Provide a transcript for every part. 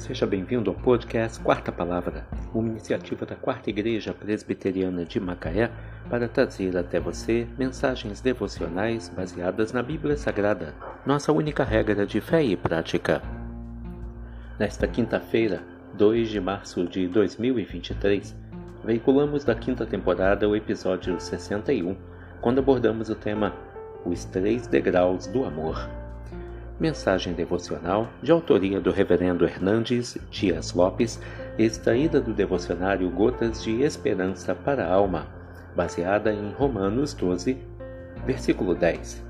Seja bem-vindo ao podcast Quarta Palavra, uma iniciativa da Quarta Igreja Presbiteriana de Macaé para trazer até você mensagens devocionais baseadas na Bíblia Sagrada, nossa única regra de fé e prática. Nesta quinta-feira, 2 de março de 2023, veiculamos da quinta temporada o episódio 61, quando abordamos o tema Os Três Degraus do Amor. Mensagem devocional de autoria do Reverendo Hernandes Dias Lopes, extraída do devocionário Gotas de Esperança para a Alma, baseada em Romanos 12, versículo 10.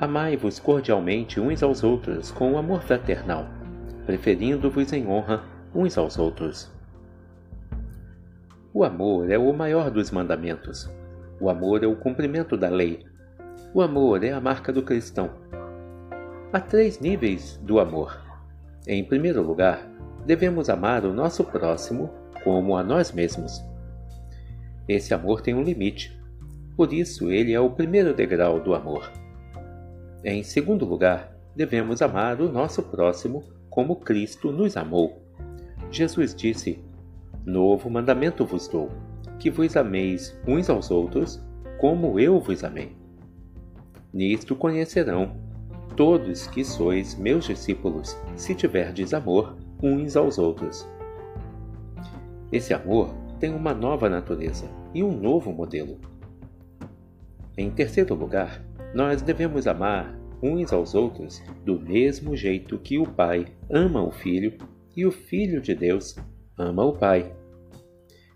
Amai-vos cordialmente uns aos outros com amor fraternal, preferindo-vos em honra uns aos outros. O amor é o maior dos mandamentos. O amor é o cumprimento da lei o amor é a marca do cristão. Há três níveis do amor. Em primeiro lugar, devemos amar o nosso próximo como a nós mesmos. Esse amor tem um limite, por isso ele é o primeiro degrau do amor. Em segundo lugar, devemos amar o nosso próximo como Cristo nos amou. Jesus disse: Novo mandamento vos dou, que vos ameis uns aos outros como eu vos amei. Nisto conhecerão todos que sois meus discípulos, se tiverdes amor uns aos outros. Esse amor tem uma nova natureza e um novo modelo. Em terceiro lugar, nós devemos amar uns aos outros do mesmo jeito que o Pai ama o Filho e o Filho de Deus ama o Pai.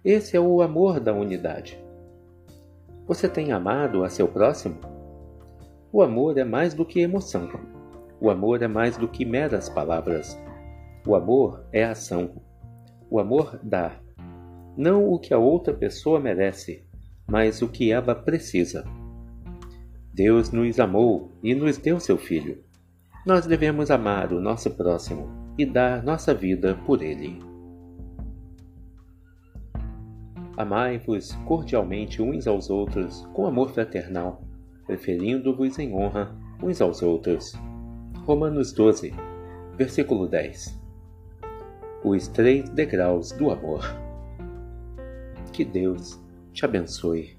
Esse é o amor da unidade. Você tem amado a seu próximo? O amor é mais do que emoção. O amor é mais do que meras palavras. O amor é ação. O amor dá. Não o que a outra pessoa merece, mas o que ela precisa. Deus nos amou e nos deu seu Filho. Nós devemos amar o nosso próximo e dar nossa vida por ele. Amai-vos cordialmente uns aos outros com amor fraternal preferindo-vos em honra uns aos outros. Romanos 12, versículo 10. Os três degraus do amor. Que Deus te abençoe.